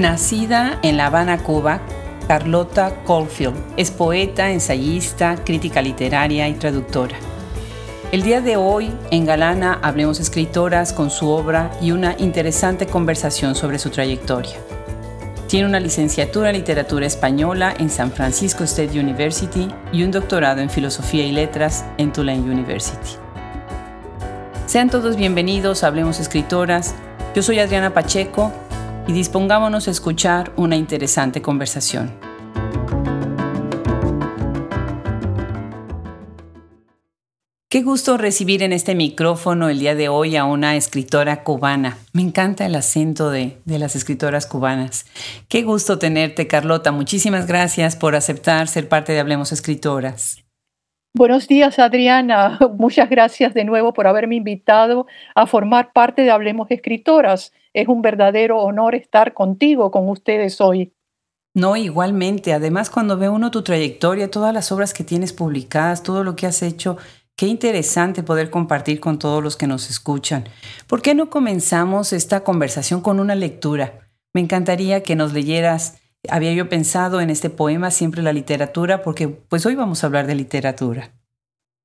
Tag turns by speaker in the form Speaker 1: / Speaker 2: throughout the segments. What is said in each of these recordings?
Speaker 1: Nacida en La Habana, Cuba, Carlota Caulfield es poeta, ensayista, crítica literaria y traductora. El día de hoy, en Galana, hablemos escritoras con su obra y una interesante conversación sobre su trayectoria. Tiene una licenciatura en literatura española en San Francisco State University y un doctorado en filosofía y letras en Tulane University. Sean todos bienvenidos a Hablemos Escritoras. Yo soy Adriana Pacheco y dispongámonos a escuchar una interesante conversación. Qué gusto recibir en este micrófono el día de hoy a una escritora cubana. Me encanta el acento de, las escritoras cubanas. Qué gusto tenerte, Carlota. Muchísimas gracias por aceptar ser parte de Hablemos Escritoras.
Speaker 2: Buenos días, Adriana. Muchas gracias de nuevo por haberme invitado a formar parte de Hablemos Escritoras. Es un verdadero honor estar contigo, con ustedes hoy.
Speaker 1: No, igualmente. Además, cuando ve uno tu trayectoria, todas las obras que tienes publicadas, todo lo que has hecho, Qué interesante poder compartir con todos los que nos escuchan. ¿Por qué no comenzamos esta conversación con una lectura? Me encantaría que nos leyeras. Había yo pensado en este poema siempre la literatura porque pues hoy vamos a hablar de literatura.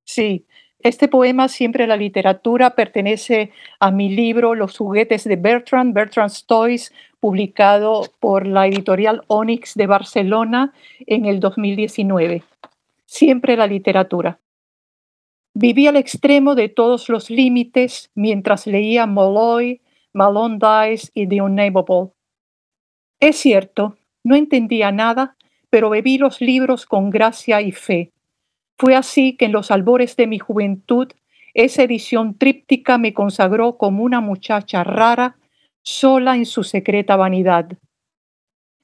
Speaker 2: Sí, este poema siempre la literatura pertenece a mi libro Los juguetes de Bertrand, Bertrand's Toys, publicado por la editorial Onyx de Barcelona en el 2019. Siempre la literatura. Viví al extremo de todos los límites mientras leía Molloy, Malone Dice y The Unnamable. Es cierto, no entendía nada, pero bebí los libros con gracia y fe. Fue así que en los albores de mi juventud, esa edición tríptica me consagró como una muchacha rara, sola en su secreta vanidad.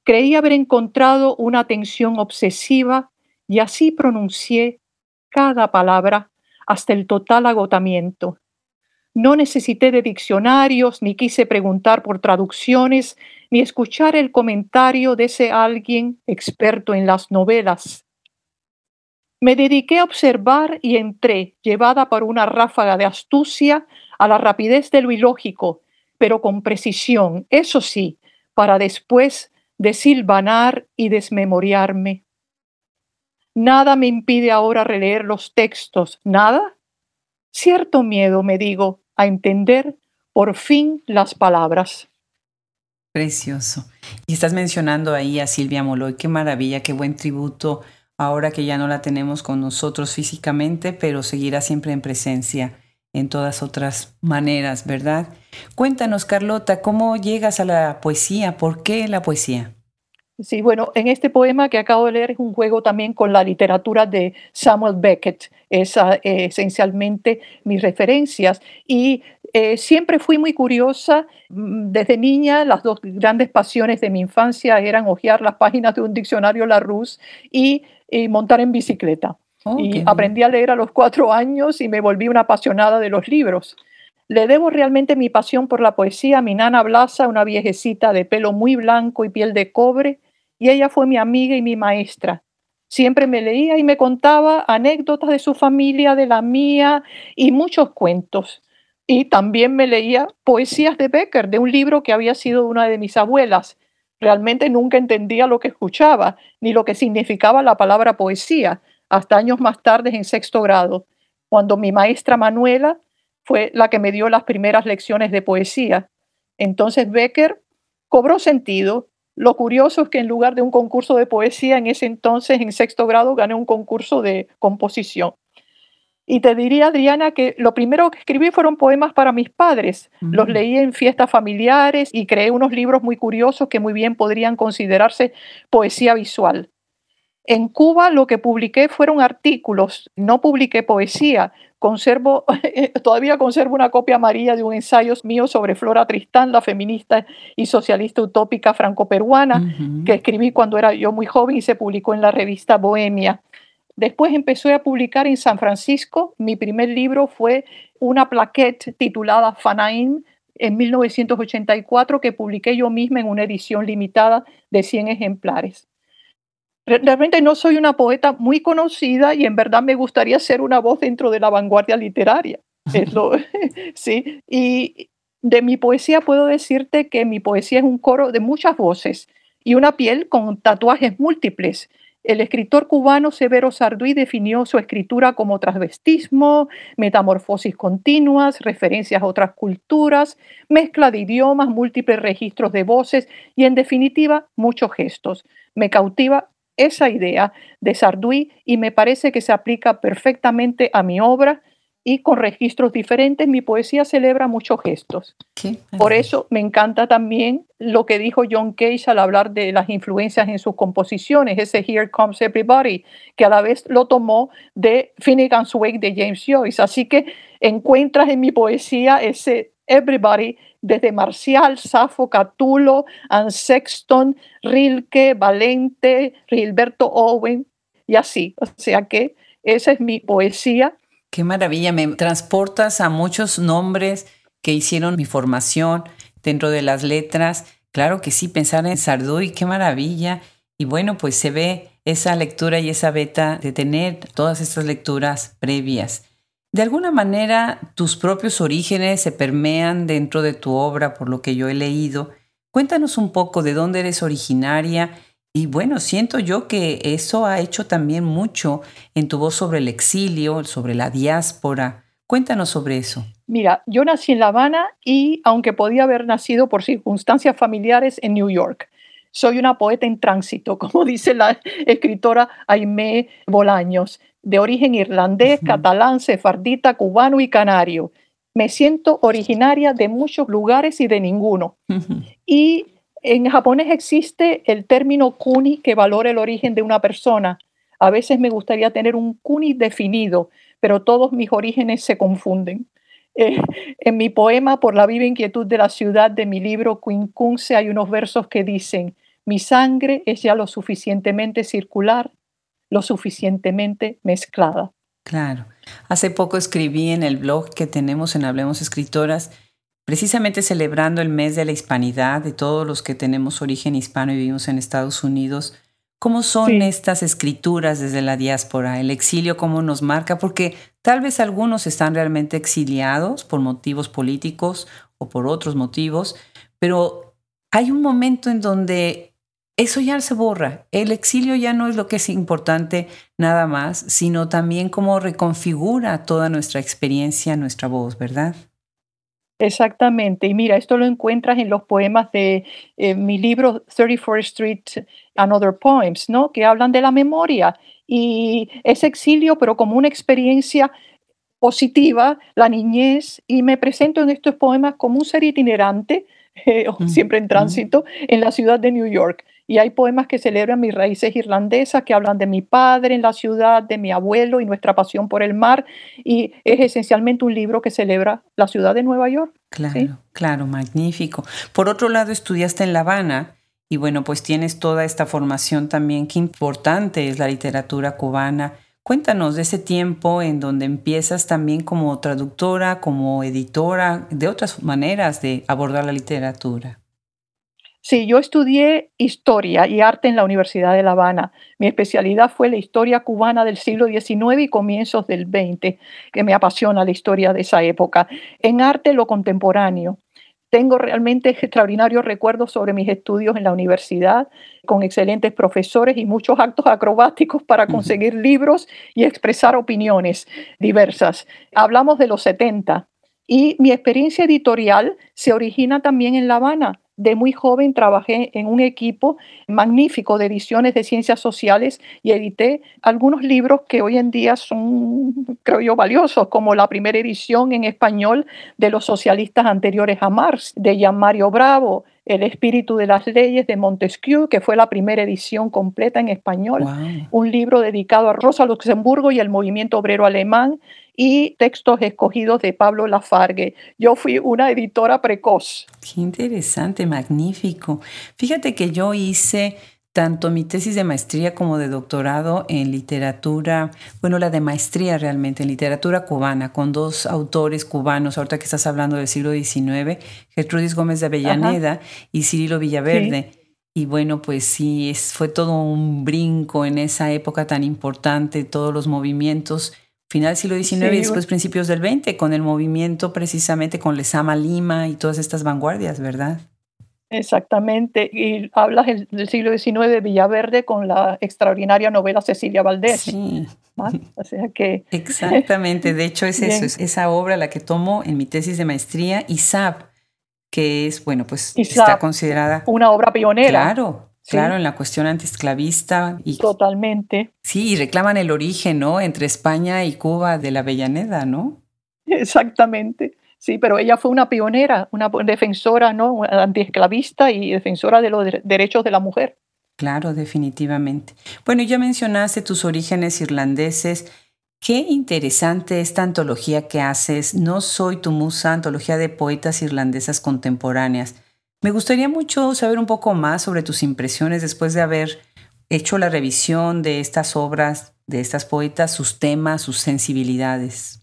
Speaker 2: Creí haber encontrado una atención obsesiva y así pronuncié cada palabra hasta el total agotamiento. No necesité de diccionarios, ni quise preguntar por traducciones, ni escuchar el comentario de ese alguien experto en las novelas. Me dediqué a observar y entré, llevada por una ráfaga de astucia, a la rapidez de lo ilógico, pero con precisión, eso sí, para después desilvanar y desmemoriarme. Nada me impide ahora releer los textos, nada. Cierto miedo, me digo, a entender por fin las palabras.
Speaker 1: Precioso. Y estás mencionando ahí a Silvia Moloy, qué maravilla, qué buen tributo, ahora que ya no la tenemos con nosotros físicamente, pero seguirá siempre en presencia en todas otras maneras, ¿verdad? Cuéntanos, Carlota, ¿cómo llegas a la poesía? ¿Por qué la poesía?
Speaker 2: Sí, bueno, en este poema que acabo de leer es un juego también con la literatura de Samuel Beckett, es ah, esencialmente mis referencias. Y eh, siempre fui muy curiosa. Mm, desde niña, las dos grandes pasiones de mi infancia eran hojear las páginas de un diccionario Larousse y, y montar en bicicleta. Oh, y aprendí a leer a los cuatro años y me volví una apasionada de los libros. Le debo realmente mi pasión por la poesía a mi nana Blasa, una viejecita de pelo muy blanco y piel de cobre, y ella fue mi amiga y mi maestra. Siempre me leía y me contaba anécdotas de su familia, de la mía y muchos cuentos. Y también me leía poesías de Becker, de un libro que había sido una de mis abuelas. Realmente nunca entendía lo que escuchaba, ni lo que significaba la palabra poesía, hasta años más tarde en sexto grado, cuando mi maestra Manuela fue la que me dio las primeras lecciones de poesía. Entonces Becker cobró sentido lo curioso es que en lugar de un concurso de poesía, en ese entonces, en sexto grado, gané un concurso de composición. Y te diría, Adriana, que lo primero que escribí fueron poemas para mis padres. Los leí en fiestas familiares y creé unos libros muy curiosos que muy bien podrían considerarse poesía visual. En Cuba lo que publiqué fueron artículos, no publiqué poesía, conservo, todavía conservo una copia amarilla de un ensayo mío sobre Flora Tristán, la feminista y socialista utópica franco-peruana, que escribí cuando era yo muy joven y se publicó en la revista Bohemia. Después empecé a publicar en San Francisco. Mi primer libro fue una plaquette titulada Fanain en 1984 que publiqué yo misma en una edición limitada de 100 ejemplares. Realmente no soy una poeta muy conocida y en verdad me gustaría ser una voz dentro de la vanguardia literaria. sí, y de mi poesía puedo decirte que mi poesía es un coro de muchas voces y una piel con tatuajes múltiples. El escritor cubano Severo Sarduy definió su escritura como transvestismo, metamorfosis continuas, referencias a otras culturas, mezcla de idiomas, múltiples registros de voces y, en definitiva, muchos gestos. Me cautiva esa idea de Sarduy y me parece que se aplica perfectamente a mi obra y con registros diferentes. Mi poesía celebra muchos gestos. Por eso me encanta también lo que dijo John Cage al hablar de las influencias en sus composiciones, ese Here Comes Everybody, que a la vez lo tomó de Finnegan's Wake de James Joyce. Así que encuentras en mi poesía ese Everybody desde Marcial, Safo, Catulo, Anne Sexton, Rilke, Valente, Gilberto Owen y así. O sea que esa es mi poesía
Speaker 1: Qué maravilla, me transportas a muchos nombres que hicieron mi formación dentro de las letras. Claro que sí, pensar en Sarduy, qué maravilla. Y bueno, pues se ve esa lectura y esa beta de tener todas estas lecturas previas. De alguna manera, tus propios orígenes se permean dentro de tu obra, por lo que yo he leído. Cuéntanos un poco de dónde eres originaria y bueno, siento yo que eso ha hecho también mucho en tu voz sobre el exilio, sobre la diáspora. Cuéntanos sobre eso.
Speaker 2: Mira, yo nací en La Habana y aunque podía haber nacido por circunstancias familiares en New York, soy una poeta en tránsito, como dice la escritora Aimé Bolaños, de origen irlandés, catalán, sefardita, cubano y canario. Me siento originaria de muchos lugares y de ninguno. Y en japonés existe el término kuni que valora el origen de una persona. A veces me gustaría tener un kuni definido, pero todos mis orígenes se confunden. Eh, en mi poema Por la viva inquietud de la ciudad de mi libro Quincunce hay unos versos que dicen, mi sangre es ya lo suficientemente circular, lo suficientemente mezclada.
Speaker 1: Claro. Hace poco escribí en el blog que tenemos en Hablemos Escritoras precisamente celebrando el mes de la hispanidad de todos los que tenemos origen hispano y vivimos en Estados Unidos, ¿cómo son estas escrituras desde la diáspora? El exilio, ¿cómo nos marca? Porque tal vez algunos están realmente exiliados por motivos políticos o por otros motivos, pero hay un momento en donde eso ya se borra. El exilio ya no es lo que es importante nada más, sino también cómo reconfigura toda nuestra experiencia, nuestra voz, ¿verdad?
Speaker 2: Exactamente. Y mira, esto lo encuentras en los poemas de eh, mi libro 34th Street and Other Poems, ¿no? Que hablan de la memoria y ese exilio, pero como una experiencia positiva, la niñez, y me presento en estos poemas como un ser itinerante, eh, mm, siempre en mm. tránsito, en la ciudad de New York. Y hay poemas que celebran mis raíces irlandesas, que hablan de mi padre en la ciudad, de mi abuelo y nuestra pasión por el mar. Y es esencialmente un libro que celebra la ciudad de Nueva York.
Speaker 1: Claro, claro, magnífico. Por otro lado, estudiaste en La Habana y bueno, pues tienes toda esta formación también. Qué importante es la literatura cubana. Cuéntanos de ese tiempo en donde empiezas también como traductora, como editora, de otras maneras de abordar la literatura.
Speaker 2: Sí, yo estudié historia y arte en la Universidad de La Habana. Mi especialidad fue la historia cubana del siglo XIX y comienzos del XX, que me apasiona la historia de esa época. En arte, lo contemporáneo. Tengo realmente extraordinarios recuerdos sobre mis estudios en la universidad, con excelentes profesores y muchos actos acrobáticos para conseguir libros y expresar opiniones diversas. Hablamos de los 70 y mi experiencia editorial se origina también en La Habana de muy joven trabajé en un equipo magnífico de ediciones de ciencias sociales y edité algunos libros que hoy en día son, creo yo, valiosos, como la primera edición en español de los socialistas anteriores a Marx, de Jean Mario Bravo, el espíritu de las leyes de Montesquieu, que fue la primera edición completa en español, un libro dedicado a Rosa Luxemburgo y el movimiento obrero alemán, y textos escogidos de Pablo Lafargue. Yo fui una editora precoz.
Speaker 1: Qué interesante, magnífico. Fíjate que yo hice tanto mi tesis de maestría como de doctorado en literatura, bueno, la de maestría realmente en literatura cubana, con dos autores cubanos, ahorita que estás hablando del siglo XIX, Gertrudis Gómez de Avellaneda y Cirilo Villaverde. Y bueno, pues sí, fue todo un brinco en esa época tan importante, todos los movimientos final del siglo XIX y después principios del XX, con el movimiento precisamente con Lezama Lima y todas estas vanguardias, ¿verdad?
Speaker 2: Exactamente, y hablas del siglo XIX de Villaverde con la extraordinaria novela Cecilia Valdés.
Speaker 1: Sí.
Speaker 2: O sea que...
Speaker 1: Exactamente, de hecho es eso, es esa obra la que tomo en mi tesis de maestría, ISAB, que es, bueno, pues está considerada...
Speaker 2: Una obra pionera.
Speaker 1: Claro, Claro, en la cuestión antiesclavista.
Speaker 2: Y, Totalmente.
Speaker 1: Sí, y reclaman el origen, ¿no? Entre España y Cuba de la Avellaneda, ¿no?
Speaker 2: Exactamente. Sí, pero ella fue una pionera, una defensora, ¿no? Antiesclavista y defensora de los derechos de la mujer.
Speaker 1: Claro, definitivamente. Bueno, ya mencionaste tus orígenes irlandeses. Qué interesante esta antología que haces, No soy tu musa, antología de poetas irlandesas contemporáneas. Me gustaría mucho saber un poco más sobre tus impresiones después de haber hecho la revisión de estas obras, de estas poetas, sus temas, sus sensibilidades.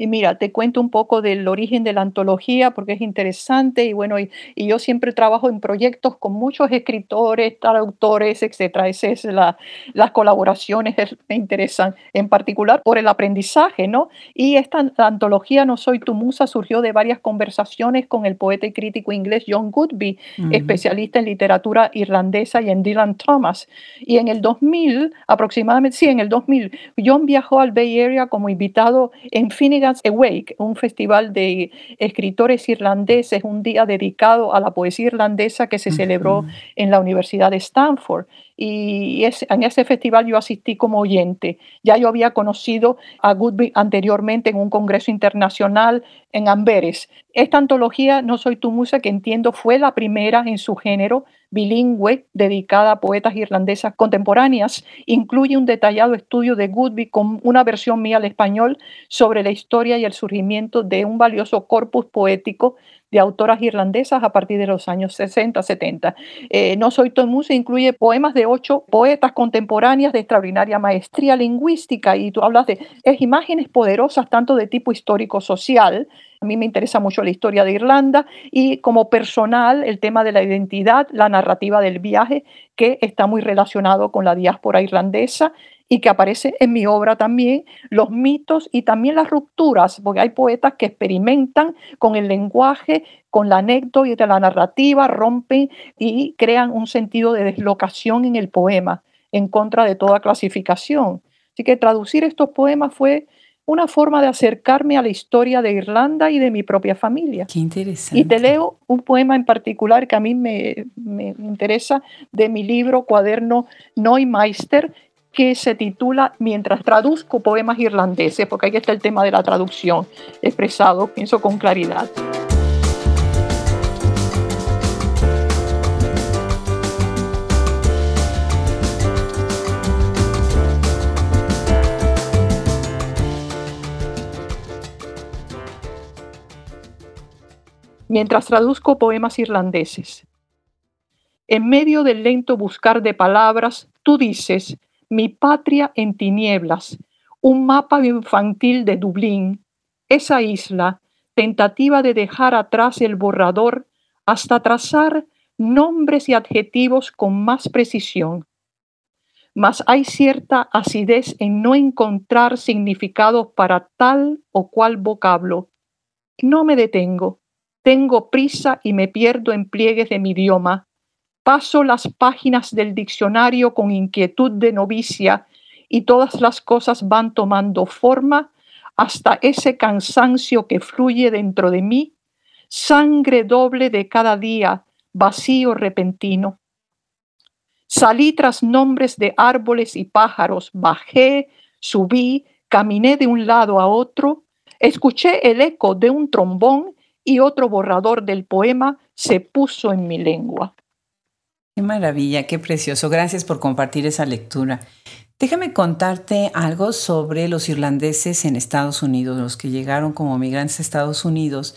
Speaker 2: Y mira, te cuento un poco del origen de la antología porque es interesante y bueno, y, yo siempre trabajo en proyectos con muchos escritores, traductores, etcétera. Esas es la, las colaboraciones me interesan en particular por el aprendizaje, ¿no? Y esta antología No soy tu musa surgió de varias conversaciones con el poeta y crítico inglés John Goodby, especialista en literatura irlandesa y en Dylan Thomas. Y en el 2000, aproximadamente, sí, en el 2000, John viajó al Bay Area como invitado en Finnegan Awake, un festival de escritores irlandeses, un día dedicado a la poesía irlandesa que se celebró en la Universidad de Stanford. Y en ese festival yo asistí como oyente. Ya yo había conocido a Goodby anteriormente en un congreso internacional en Amberes. Esta antología, No Soy Tu Musa, que entiendo fue la primera en su género, bilingüe dedicada a poetas irlandesas contemporáneas, incluye un detallado estudio de Goodby con una versión mía al español sobre la historia y el surgimiento de un valioso corpus poético de autoras irlandesas a partir de los años 60, 70. Eh, no soy Musa incluye poemas de ocho poetas contemporáneas de extraordinaria maestría lingüística y tú hablas de es imágenes poderosas tanto de tipo histórico-social, a mí me interesa mucho la historia de Irlanda y como personal el tema de la identidad, la narrativa del viaje, que está muy relacionado con la diáspora irlandesa y que aparece en mi obra también, los mitos y también las rupturas, porque hay poetas que experimentan con el lenguaje, con la anécdota y la narrativa, rompen y crean un sentido de deslocación en el poema, en contra de toda clasificación. Así que traducir estos poemas fue una forma de acercarme a la historia de Irlanda y de mi propia familia.
Speaker 1: Qué interesante.
Speaker 2: Y te leo un poema en particular que a mí me, me interesa de mi libro Cuaderno Neumeister, que se titula Mientras traduzco poemas irlandeses, porque ahí está el tema de la traducción expresado, pienso con claridad. Mientras traduzco poemas irlandeses. En medio del lento buscar de palabras, tú dices, mi patria en tinieblas, un mapa infantil de Dublín, esa isla, tentativa de dejar atrás el borrador hasta trazar nombres y adjetivos con más precisión. Mas hay cierta acidez en no encontrar significados para tal o cual vocablo. No me detengo, tengo prisa y me pierdo en pliegues de mi idioma, Paso las páginas del diccionario con inquietud de novicia y todas las cosas van tomando forma hasta ese cansancio que fluye dentro de mí, sangre doble de cada día, vacío repentino. Salí tras nombres de árboles y pájaros, bajé, subí, caminé de un lado a otro, escuché el eco de un trombón y otro borrador del poema se puso en mi lengua.
Speaker 1: Maravilla, qué precioso. Gracias por compartir esa lectura. Déjame contarte algo sobre los irlandeses en Estados Unidos, los que llegaron como migrantes a Estados Unidos.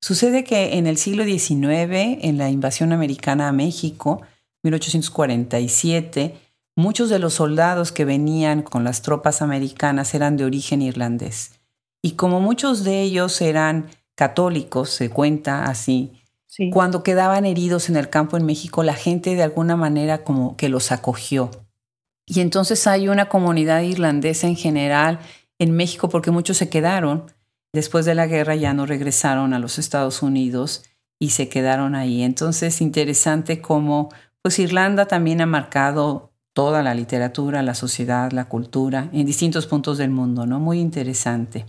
Speaker 1: Sucede que en el siglo XIX, en la invasión americana a México, 1847, muchos de los soldados que venían con las tropas americanas eran de origen irlandés. Y como muchos de ellos eran católicos, se cuenta así, cuando quedaban heridos en el campo en México, la gente de alguna manera como que los acogió. Y entonces hay una comunidad irlandesa en general en México porque muchos se quedaron. Después de la guerra ya no regresaron a los Estados Unidos y se quedaron ahí. Entonces, interesante cómo pues Irlanda también ha marcado toda la literatura, la sociedad, la cultura en distintos puntos del mundo, ¿no? Muy interesante.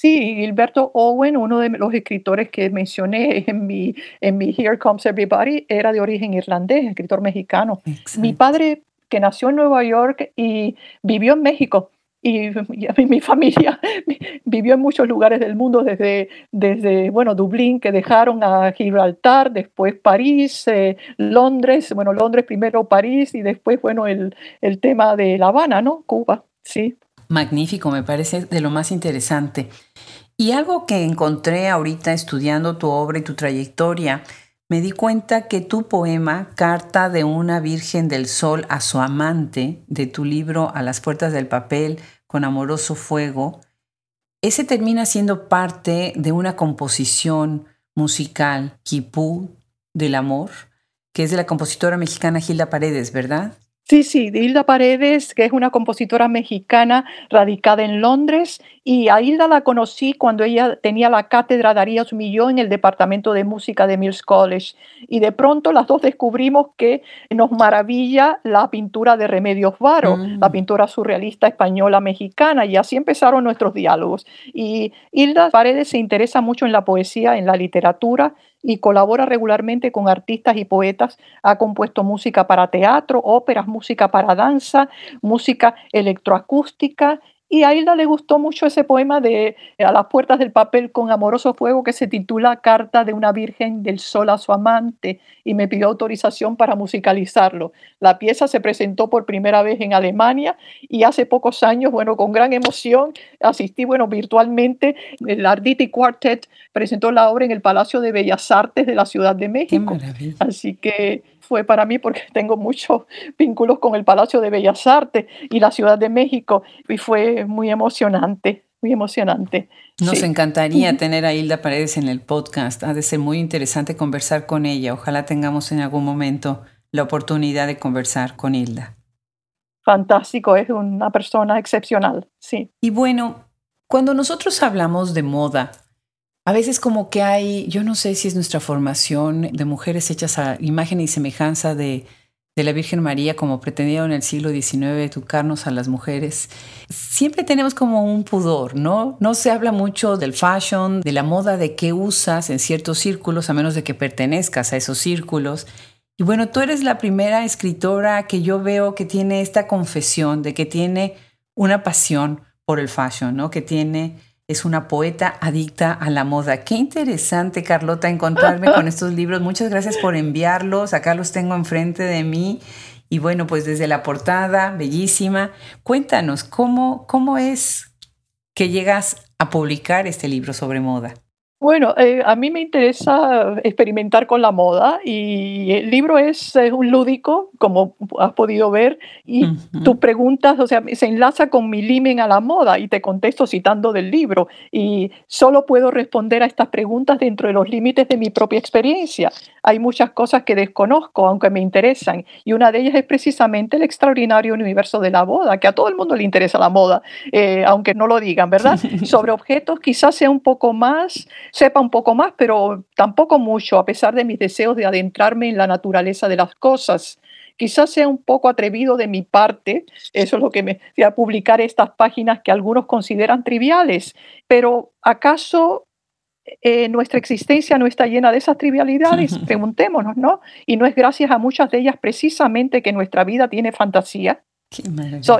Speaker 2: Sí, Gilberto Owen, uno de los escritores que mencioné en mi, en mi Here Comes Everybody, era de origen irlandés, escritor mexicano. Mi padre, que nació en Nueva York y vivió en México, y, mi familia vivió en muchos lugares del mundo, desde, desde bueno, Dublín, que dejaron a Gibraltar, después París, eh, Londres, bueno, Londres primero París y después, bueno, el, el tema de La Habana, ¿no? Cuba, sí.
Speaker 1: Magnífico, me parece de lo más interesante. Y algo que encontré ahorita estudiando tu obra y tu trayectoria, me di cuenta que tu poema, Carta de una Virgen del Sol a su amante, de tu libro A las puertas del papel, con amoroso fuego, ese termina siendo parte de una composición musical, Kipú del amor, que es de la compositora mexicana Gilda Paredes, ¿verdad?
Speaker 2: Sí, sí, Hilda Paredes, que es una compositora mexicana radicada en Londres, y a Hilda la conocí cuando ella tenía la cátedra Darío Millón en el departamento de música de Mills College. Y de pronto las dos descubrimos que nos maravilla la pintura de Remedios Varo, la mm. pintura surrealista española mexicana, y así empezaron nuestros diálogos. Y Hilda Paredes se interesa mucho en la poesía, en la literatura, y colabora regularmente con artistas y poetas. Ha compuesto música para teatro, óperas, música para danza, música electroacústica y a Hilda le gustó mucho ese poema de A las puertas del papel con amoroso fuego que se titula Carta de una Virgen del Sol a su amante y me pidió autorización para musicalizarlo. La pieza se presentó por primera vez en Alemania y hace pocos años, bueno, con gran emoción asistí, bueno, virtualmente. El Arditi Quartet presentó la obra en el Palacio de Bellas Artes de la Ciudad de México. Así que fue para mí porque tengo muchos vínculos con el Palacio de Bellas Artes y la Ciudad de México y fue muy emocionante, muy emocionante.
Speaker 1: Nos encantaría tener a Hilda Paredes en el podcast. Ha de ser muy interesante conversar con ella. Ojalá tengamos en algún momento la oportunidad de conversar con Hilda.
Speaker 2: Fantástico, es una persona excepcional, sí.
Speaker 1: Y bueno, cuando nosotros hablamos de moda, a veces como que hay, yo no sé si es nuestra formación de mujeres hechas a imagen y semejanza de, la Virgen María como pretendieron en el siglo XIX educarnos a las mujeres. Siempre tenemos como un pudor, ¿no? No se habla mucho del fashion, de la moda, de qué usas en ciertos círculos, a menos de que pertenezcas a esos círculos. Y bueno, tú eres la primera escritora que yo veo que tiene esta confesión de que tiene una pasión por el fashion, ¿no? Que tiene es una poeta adicta a la moda. Qué interesante, Carlota, encontrarme con estos libros. Muchas gracias por enviarlos. Acá los tengo enfrente de mí. Y bueno, pues desde la portada, bellísima. Cuéntanos, ¿cómo, cómo es que llegas a publicar este libro sobre moda?
Speaker 2: Bueno, eh, a mí me interesa experimentar con la moda y el libro es, un lúdico, como has podido ver, y tú preguntas, o sea, se enlaza con mi limen a la moda y te contesto citando del libro y solo puedo responder a estas preguntas dentro de los límites de mi propia experiencia. Hay muchas cosas que desconozco, aunque me interesan, y una de ellas es precisamente el extraordinario universo de la moda, que a todo el mundo le interesa la moda, eh, aunque no lo digan, ¿verdad? Sobre objetos quizás sea un poco más sepa un poco más, pero tampoco mucho, a pesar de mis deseos de adentrarme en la naturaleza de las cosas. Quizás sea un poco atrevido de mi parte, eso es lo que me a publicar estas páginas que algunos consideran triviales, pero ¿acaso eh, nuestra existencia no está llena de esas trivialidades? Preguntémonos, ¿no? Y no es gracias a muchas de ellas precisamente que nuestra vida tiene fantasía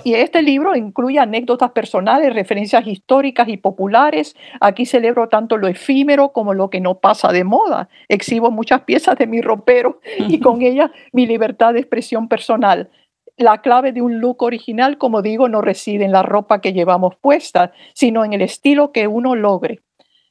Speaker 2: y este libro incluye anécdotas personales, referencias históricas y populares. Aquí celebro tanto lo efímero como lo que no pasa de moda. Exhibo muchas piezas de mi ropero y con ellas mi libertad de expresión personal. La clave de un look original, como digo, no reside en la ropa que llevamos puesta, sino en el estilo que uno logre.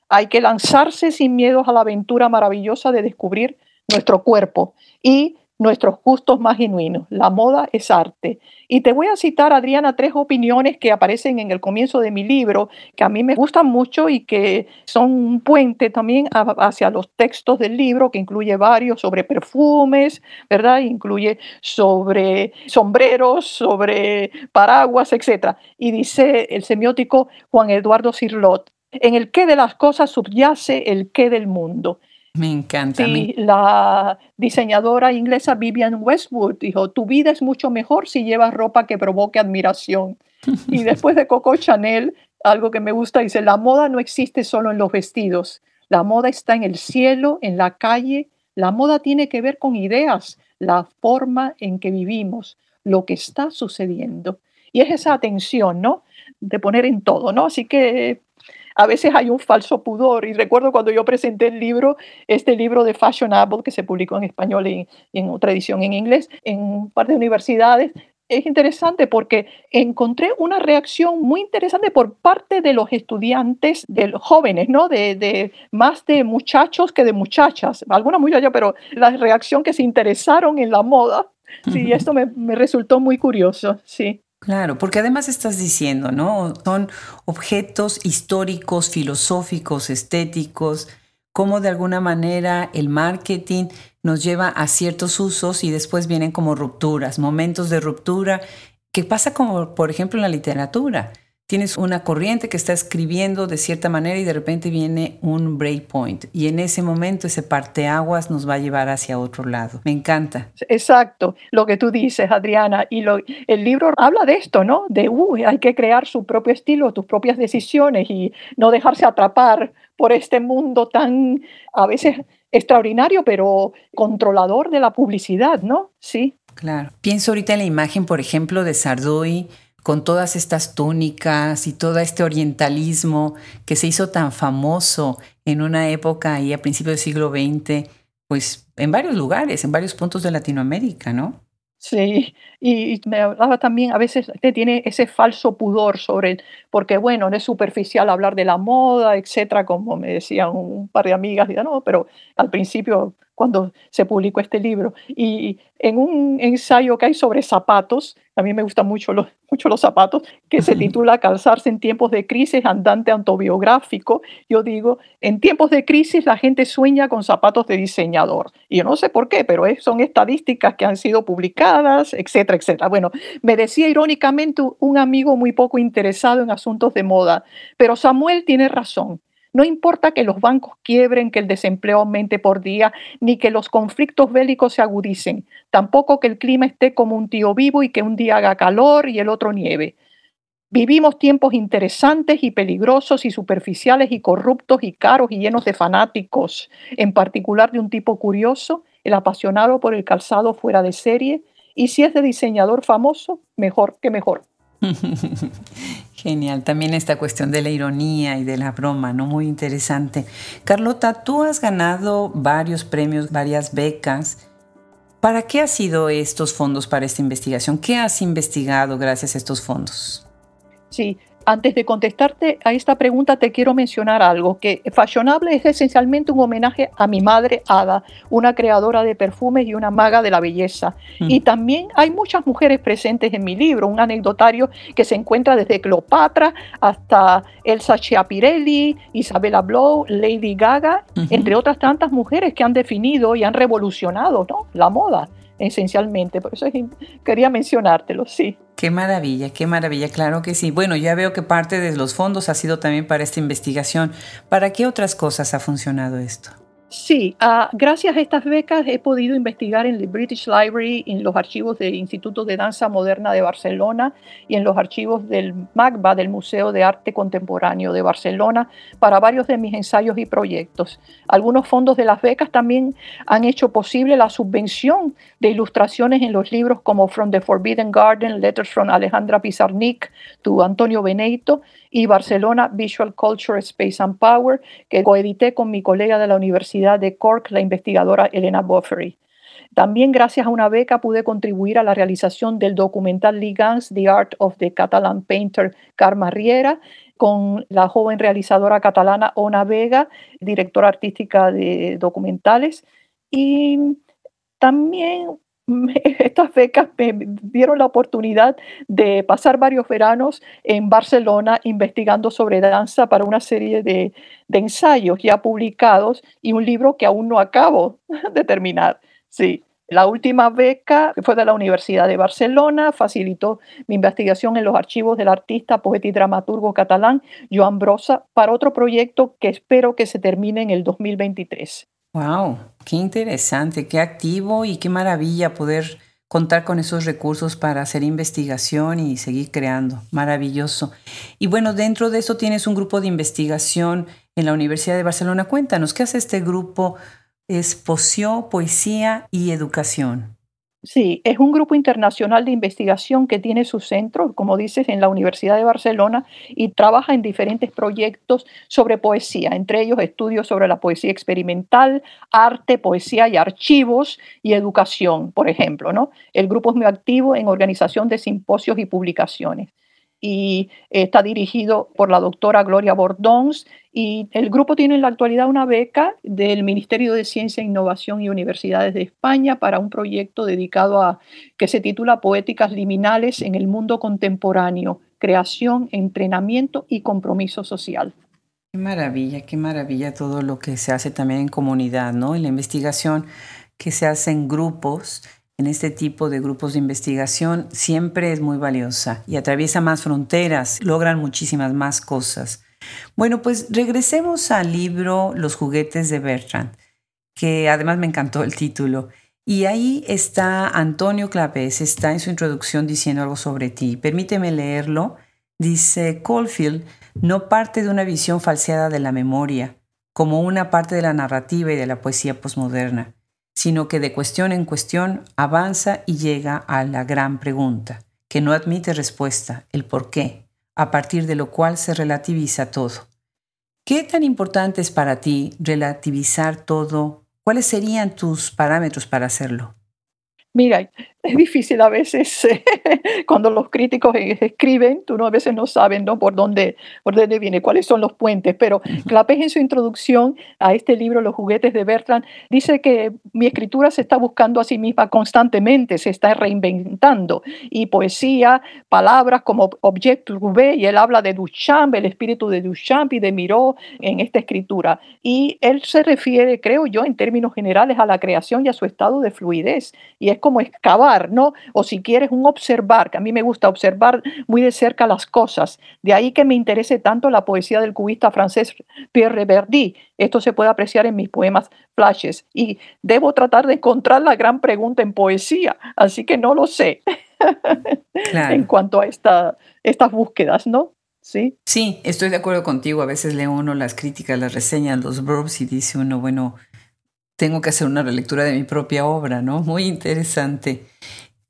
Speaker 2: Hay que lanzarse sin miedos a la aventura maravillosa de descubrir nuestro cuerpo y nuestros gustos más genuinos. La moda es arte. Y te voy a citar, Adriana, tres opiniones que aparecen en el comienzo de mi libro, que a mí me gustan mucho y que son un puente también hacia los textos del libro, que incluye varios sobre perfumes, ¿verdad? Incluye sobre sombreros, sobre paraguas, etc. Y dice el semiótico Juan Eduardo Cirlot, en el qué de las cosas subyace el qué del mundo.
Speaker 1: Me encanta.
Speaker 2: Sí, la diseñadora inglesa Vivian Westwood dijo, tu vida es mucho mejor si llevas ropa que provoque admiración. y después de Coco Chanel, algo que me gusta, dice, la moda no existe solo en los vestidos, la moda está en el cielo, en la calle, la moda tiene que ver con ideas, la forma en que vivimos, lo que está sucediendo. Y es esa atención, ¿no? De poner en todo, ¿no? Así que a veces hay un falso pudor. Y recuerdo cuando yo presenté el libro, este libro de Fashionable, que se publicó en español y, en otra edición en inglés, en un par de universidades, es interesante porque encontré una reacción muy interesante por parte de los estudiantes, de los jóvenes, ¿no? De, de más de muchachos que de muchachas, algunas muchachas, pero la reacción que se interesaron en la moda, sí, esto me, me resultó muy curioso, sí.
Speaker 1: Claro, porque además estás diciendo, ¿no? Son objetos históricos, filosóficos, estéticos, cómo de alguna manera el marketing nos lleva a ciertos usos y después vienen como rupturas, momentos de ruptura, que pasa como, por ejemplo, en la literatura tienes una corriente que está escribiendo de cierta manera y de repente viene un breakpoint y en ese momento ese parteaguas nos va a llevar hacia otro lado. Me encanta.
Speaker 2: Exacto, lo que tú dices, Adriana, y lo, el libro habla de esto, ¿no? De, uy, hay que crear su propio estilo, tus propias decisiones y no dejarse atrapar por este mundo tan a veces extraordinario, pero controlador de la publicidad, ¿no? Sí.
Speaker 1: Claro. Pienso ahorita en la imagen, por ejemplo, de Sardoy con todas estas túnicas y todo este orientalismo que se hizo tan famoso en una época ahí a principios del siglo XX, pues en varios lugares, en varios puntos de Latinoamérica, ¿no?
Speaker 2: Sí, y me hablaba también, a veces te tiene ese falso pudor sobre, porque bueno, no es superficial hablar de la moda, etcétera, como me decían un par de amigas, y no, pero al principio cuando se publicó este libro. Y en un ensayo que hay sobre zapatos, a mí me gustan mucho los, mucho los zapatos, que se titula Calzarse en tiempos de crisis, andante autobiográfico, yo digo, en tiempos de crisis la gente sueña con zapatos de diseñador. Y yo no sé por qué, pero son estadísticas que han sido publicadas, etcétera, etcétera. Bueno, me decía irónicamente un amigo muy poco interesado en asuntos de moda, pero Samuel tiene razón. No importa que los bancos quiebren, que el desempleo aumente por día, ni que los conflictos bélicos se agudicen, tampoco que el clima esté como un tío vivo y que un día haga calor y el otro nieve. Vivimos tiempos interesantes y peligrosos y superficiales y corruptos y caros y llenos de fanáticos, en particular de un tipo curioso, el apasionado por el calzado fuera de serie, y si es de diseñador famoso, mejor que mejor.
Speaker 1: Genial, también esta cuestión de la ironía y de la broma, ¿no? Muy interesante. Carlota, tú has ganado varios premios, varias becas. ¿Para qué han sido estos fondos para esta investigación? ¿Qué has investigado gracias a estos fondos?
Speaker 2: Sí, antes de contestarte a esta pregunta, te quiero mencionar algo, que Fashionable es esencialmente un homenaje a mi madre Ada, una creadora de perfumes y una maga de la belleza. Mm. Y también hay muchas mujeres presentes en mi libro, un anecdotario que se encuentra desde Cleopatra hasta Elsa Chiapirelli, Isabella Blow, Lady Gaga, entre otras tantas mujeres que han definido y han revolucionado la moda esencialmente. Por eso quería mencionártelo, sí.
Speaker 1: Qué maravilla, qué maravilla, claro que sí. Bueno, ya veo que parte de los fondos ha sido también para esta investigación. ¿Para qué otras cosas ha funcionado esto?
Speaker 2: Sí, ah, gracias a estas becas he podido investigar en el British Library, en los archivos del Instituto de Danza Moderna de Barcelona y en los archivos del MACBA, del Museo de Arte Contemporáneo de Barcelona, para varios de mis ensayos y proyectos. Algunos fondos de las becas también han hecho posible la subvención de ilustraciones en los libros como From the Forbidden Garden, Letters from Alejandra Pizarnik, to Antonio Beneito y Barcelona Visual Culture, Space and Power, que coedité con mi colega de la Universidad de Cork, la investigadora Elena Boffery. También gracias a una beca pude contribuir a la realización del documental Ligans, The Art of the Catalan Painter Carma Riera, con la joven realizadora catalana Ona Vega, directora artística de documentales. Y también estas becas me dieron la oportunidad de pasar varios veranos en Barcelona investigando sobre danza para una serie de, ensayos ya publicados y un libro que aún no acabo de terminar. Sí. La última beca fue de la Universidad de Barcelona, facilitó mi investigación en los archivos del artista, poeta y dramaturgo catalán Joan Brossa para otro proyecto que espero que se termine en el 2023.
Speaker 1: Wow, qué interesante, qué activo y qué maravilla poder contar con esos recursos para hacer investigación y seguir creando. Maravilloso. Y bueno, dentro de eso tienes un grupo de investigación en la Universidad de Barcelona. Cuéntanos, ¿qué hace este grupo? Es Poesía y Educación.
Speaker 2: Sí, es un grupo internacional de investigación que tiene su centro, como dices, en la Universidad de Barcelona y trabaja en diferentes proyectos sobre poesía, entre ellos estudios sobre la poesía experimental, arte, poesía y archivos y educación, por ejemplo. ¿no? El grupo es muy activo en organización de simposios y publicaciones y está dirigido por la doctora Gloria Bordons y el grupo tiene en la actualidad una beca del Ministerio de Ciencia, Innovación y Universidades de España para un proyecto dedicado a que se titula Poéticas liminales en el mundo contemporáneo, creación, entrenamiento y compromiso social.
Speaker 1: Qué maravilla, qué maravilla todo lo que se hace también en comunidad, ¿no? Y la investigación que se hace en grupos en este tipo de grupos de investigación siempre es muy valiosa y atraviesa más fronteras, logran muchísimas más cosas. Bueno, pues regresemos al libro Los juguetes de Bertrand, que además me encantó el título. Y ahí está Antonio Clapés, está en su introducción diciendo algo sobre ti. Permíteme leerlo. Dice, Caulfield no parte de una visión falseada de la memoria, como una parte de la narrativa y de la poesía posmoderna sino que de cuestión en cuestión avanza y llega a la gran pregunta, que no admite respuesta, el por qué, a partir de lo cual se relativiza todo. ¿Qué tan importante es para ti relativizar todo? ¿Cuáles serían tus parámetros para hacerlo?
Speaker 2: Mira, es difícil a veces cuando los críticos e-, escriben, tú no, a veces no saben ¿no? Por, dónde, por dónde viene, cuáles son los puentes, pero Clapés en su introducción a este libro, Los juguetes de Bertrand, dice que mi escritura se está buscando a sí misma constantemente, se está reinventando, y poesía, palabras como objet trouvé, y él habla de Duchamp, el espíritu de Duchamp y de Miró en esta escritura, y él se refiere, creo yo, en términos generales a la creación y a su estado de fluidez, y es como ¿no? O si quieres un observar, que a mí me gusta observar muy de cerca las cosas. De ahí que me interese tanto la poesía del cubista francés Pierre Verdi. Esto se puede apreciar en mis poemas flashes. Y debo tratar de encontrar la gran pregunta en poesía, así que no lo sé. en cuanto a esta, estas búsquedas, ¿no? Sí.
Speaker 1: Sí, estoy de acuerdo contigo. A veces lee uno las críticas, las reseñas, los verbs y dice uno, bueno, tengo que hacer una relectura de mi propia obra, ¿no? Muy interesante.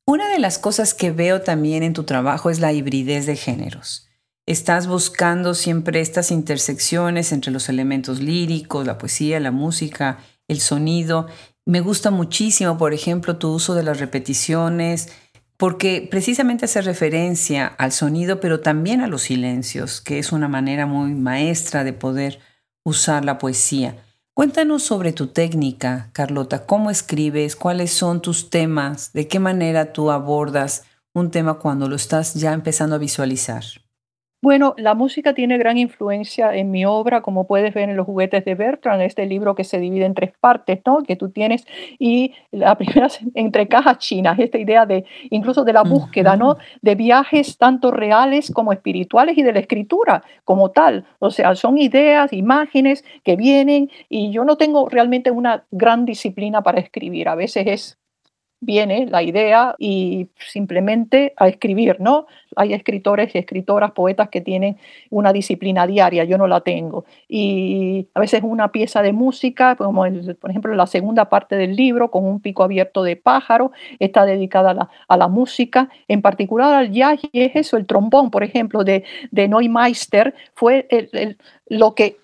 Speaker 1: Una de las cosas que veo también en tu trabajo es la hibridez de géneros. Estás buscando siempre estas intersecciones entre los elementos líricos, la poesía, la música, el sonido. Me gusta muchísimo, por ejemplo, tu uso de las repeticiones, porque precisamente hace referencia al sonido, pero también a los silencios, que es una manera muy maestra de poder usar la poesía. Cuéntanos sobre tu técnica, Carlota. ¿Cómo escribes? ¿Cuáles son tus temas? ¿De qué manera tú abordas un tema cuando lo estás ya empezando a visualizar?
Speaker 2: Bueno, la música tiene gran influencia en mi obra, como puedes ver en Los juguetes de Bertrand, este libro que se divide en tres partes, ¿no? Que tú tienes, y la primera entre cajas chinas, esta idea de incluso de la búsqueda, ¿no? De viajes tanto reales como espirituales y de la escritura como tal. O sea, son ideas, imágenes que vienen y yo no tengo realmente una gran disciplina para escribir. A veces es viene la idea y simplemente a escribir, ¿no? Hay escritores y escritoras, poetas que tienen una disciplina diaria, yo no la tengo. Y a veces una pieza de música, como por ejemplo la segunda parte del libro, con un pico abierto de pájaro, está dedicada a la, música, en particular al jazz, y es eso, el trombón, por ejemplo, de, de Neumeister, fue lo que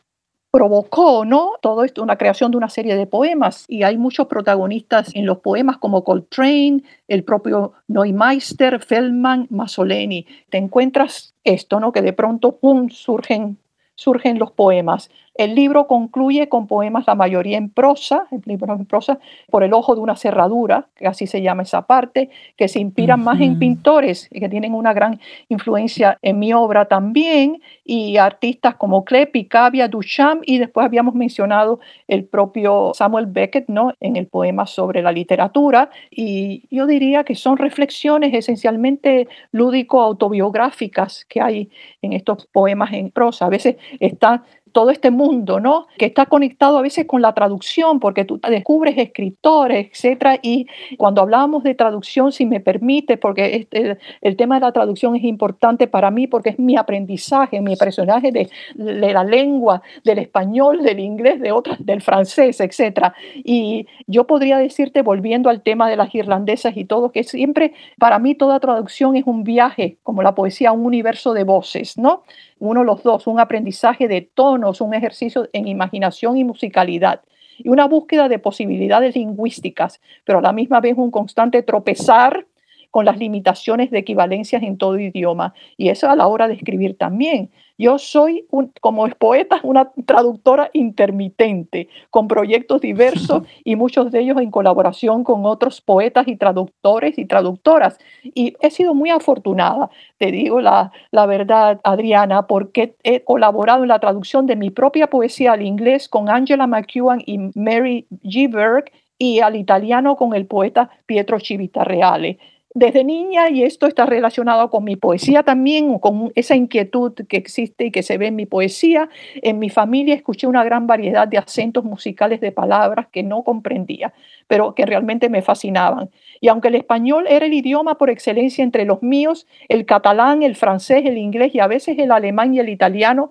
Speaker 2: provocó, ¿no? Todo esto, una creación de una serie de poemas. Y hay muchos protagonistas en los poemas como Coltrane, el propio Neumeister, Feldman, Masoleni. Te encuentras esto, ¿no? Que de pronto, ¡pum!, surgen, surgen los poemas. El libro concluye con poemas, la mayoría en prosa, en prosa, por el ojo de una cerradura, que así se llama esa parte, que se inspiran más en pintores y que tienen una gran influencia en mi obra también, y artistas como Klepi, Cavia, Duchamp, y después habíamos mencionado el propio Samuel Beckett, ¿no? En el poema sobre la literatura, y yo diría que son reflexiones esencialmente lúdico-autobiográficas que hay en estos poemas en prosa. A veces está todo este mundo, ¿no? Que está conectado a veces con la traducción, porque tú descubres escritores, etcétera. Y cuando hablábamos de traducción, si me permite, porque este, el tema de la traducción es importante para mí, porque es mi aprendizaje, mi personaje de, de la lengua, del español, del inglés, de otras, del francés, etcétera. Y yo podría decirte, volviendo al tema de las irlandesas y todo, que siempre para mí toda traducción es un viaje, como la poesía, un universo de voces, ¿no? uno los dos, un aprendizaje de tonos, un ejercicio en imaginación y musicalidad y una búsqueda de posibilidades lingüísticas, pero a la misma vez un constante tropezar con las limitaciones de equivalencias en todo idioma. Y eso a la hora de escribir también. Yo soy, como es poeta, una traductora intermitente, con proyectos diversos y muchos de ellos en colaboración con otros poetas y traductores y traductoras. Y he sido muy afortunada, te digo la, la verdad, Adriana, porque he colaborado en la traducción de mi propia poesía al inglés con Angela McEwan y Mary G. Berg y al italiano con el poeta Pietro Civitarreale desde niña, y esto está relacionado con mi poesía también, con esa inquietud que existe y que se ve en mi poesía, en mi familia escuché una gran variedad de acentos musicales de palabras que no comprendía, pero que realmente me fascinaban. Y aunque el español era el idioma por excelencia entre los míos, el catalán, el francés, el inglés y a veces el alemán y el italiano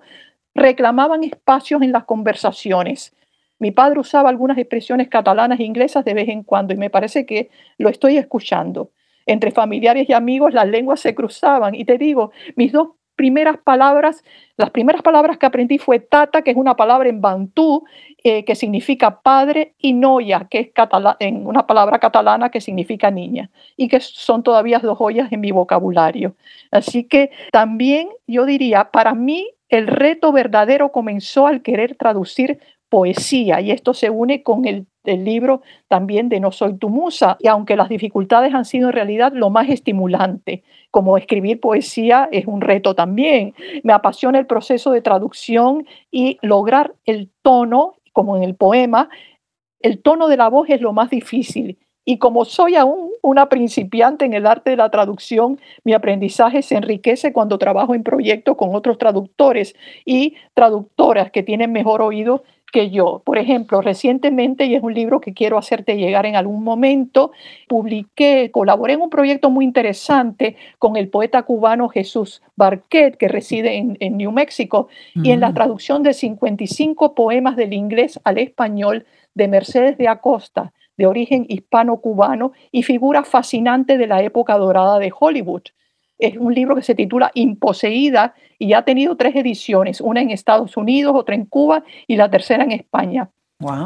Speaker 2: reclamaban espacios en las conversaciones. Mi padre usaba algunas expresiones catalanas e inglesas de vez en cuando y me parece que lo estoy escuchando entre familiares y amigos las lenguas se cruzaban. Y te digo, mis dos primeras palabras, las primeras palabras que aprendí fue tata, que es una palabra en bantú, eh, que significa padre, y noya, que es en una palabra catalana que significa niña, y que son todavía dos joyas en mi vocabulario. Así que también yo diría, para mí el reto verdadero comenzó al querer traducir poesía y esto se une con el, libro también de No soy tu musa y aunque las dificultades han sido en realidad lo más estimulante, como escribir poesía es un reto también. Me apasiona el proceso de traducción y lograr el tono, como en el poema, el tono de la voz es lo más difícil y como soy aún una principiante en el arte de la traducción, mi aprendizaje se enriquece cuando trabajo en proyectos con otros traductores y traductoras que tienen mejor oído que yo. Por ejemplo, recientemente, y es un libro que quiero hacerte llegar en algún momento, publiqué, colaboré en un proyecto muy interesante con el poeta cubano Jesús Barquet, que reside en, New Mexico, y en la mm. traducción de 55 poemas del inglés al español de Mercedes de Acosta de origen hispano-cubano y figura fascinante de la época dorada de Hollywood. Es un libro que se titula Imposeída y ha tenido tres ediciones, una en Estados Unidos, otra en Cuba y la tercera en España.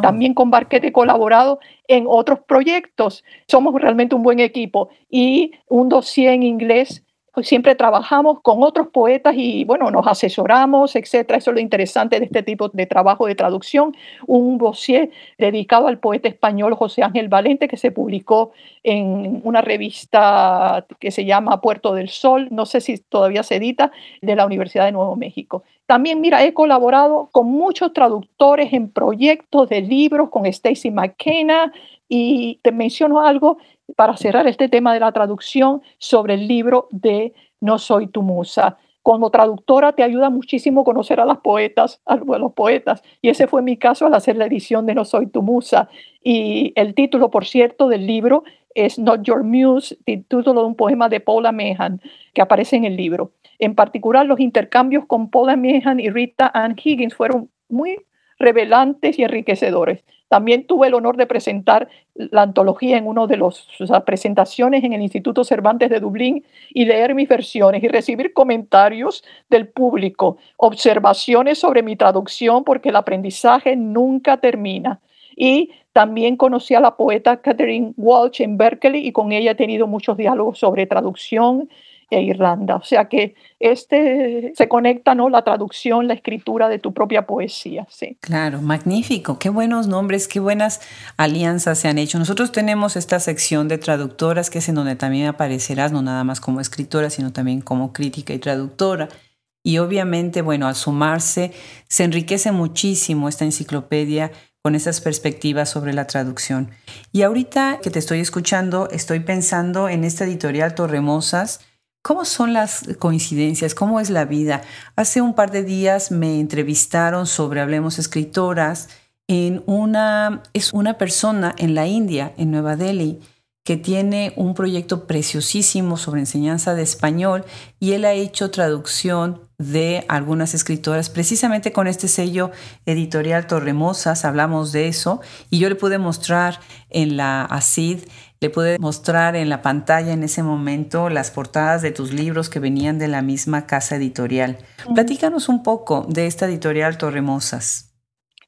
Speaker 2: También con Barquete he colaborado en otros proyectos. Somos realmente un buen equipo. Y un dossier en inglés siempre trabajamos con otros poetas y bueno, nos asesoramos, etcétera. Eso es lo interesante de este tipo de trabajo de traducción. Un dossier dedicado al poeta español José Ángel Valente que se publicó en una revista que se llama Puerto del Sol, no sé si todavía se edita, de la Universidad de Nuevo México. También, mira, he colaborado con muchos traductores en proyectos de libros, con Stacy McKenna, y te menciono algo para cerrar este tema de la traducción sobre el libro de No soy tu musa. Como traductora te ayuda muchísimo conocer a las poetas, a los poetas, y ese fue mi caso al hacer la edición de No soy tu musa. Y el título, por cierto, del libro es Not Your Muse, título de un poema de Paula Mehan que aparece en el libro. En particular, los intercambios con Paula Mehan y Rita Ann Higgins fueron muy revelantes y enriquecedores. También tuve el honor de presentar la antología en una de las presentaciones en el Instituto Cervantes de Dublín y leer mis versiones y recibir comentarios del público, observaciones sobre mi traducción porque el aprendizaje nunca termina. Y también conocí a la poeta Catherine Walsh en Berkeley y con ella he tenido muchos diálogos sobre traducción e Irlanda. O sea que este se conecta, ¿no? La traducción, la escritura de tu propia poesía, sí.
Speaker 1: Claro, magnífico. Qué buenos nombres, qué buenas alianzas se han hecho. Nosotros tenemos esta sección de traductoras que es en donde también aparecerás, no nada más como escritora, sino también como crítica y traductora. Y obviamente, bueno, al sumarse, se enriquece muchísimo esta enciclopedia con esas perspectivas sobre la traducción. Y ahorita que te estoy escuchando, estoy pensando en esta editorial Torremosas. ¿Cómo son las coincidencias? ¿Cómo es la vida? Hace un par de días me entrevistaron sobre Hablemos Escritoras en una, es una persona en la India, en Nueva Delhi, que tiene un proyecto preciosísimo sobre enseñanza de español y él ha hecho traducción de algunas escritoras, precisamente con este sello editorial Torremosas, hablamos de eso, y yo le pude mostrar en la ACID, le pude mostrar en la pantalla en ese momento las portadas de tus libros que venían de la misma casa editorial. Platícanos un poco de esta editorial Torremosas.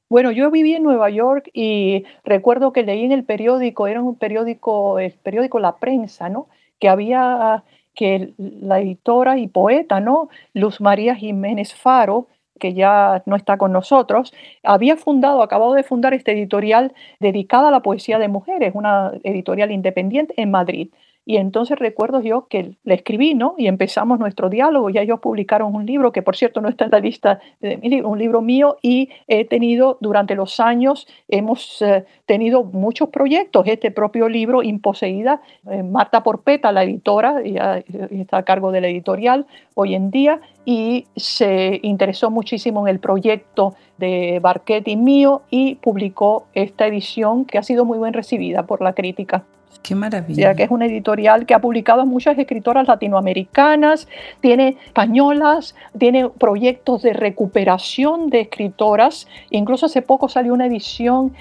Speaker 2: Bueno, yo viví en Nueva York y recuerdo que leí en el periódico, era un periódico, el periódico La Prensa, ¿no? Que había que la editora y poeta, ¿no? Luz María Jiménez Faro, que ya no está con nosotros, había fundado, acabado de fundar este editorial dedicada a la poesía de mujeres, una editorial independiente en Madrid. Y entonces recuerdo yo que le escribí, ¿no? Y empezamos nuestro diálogo. Ya ellos publicaron un libro, que por cierto no está en la lista de mi libro, un libro mío, y he tenido durante los años, hemos eh, tenido muchos proyectos. Este propio libro, Imposeída, eh, Marta Porpeta, la editora, ya está a cargo de la editorial hoy en día, y se interesó muchísimo en el proyecto de Barquetti mío y publicó esta edición que ha sido muy bien recibida por la crítica.
Speaker 1: Qué maravilla.
Speaker 2: Que es una editorial que ha publicado muchas escritoras latinoamericanas, tiene españolas, tiene proyectos de recuperación de escritoras. Incluso hace poco salió una edición,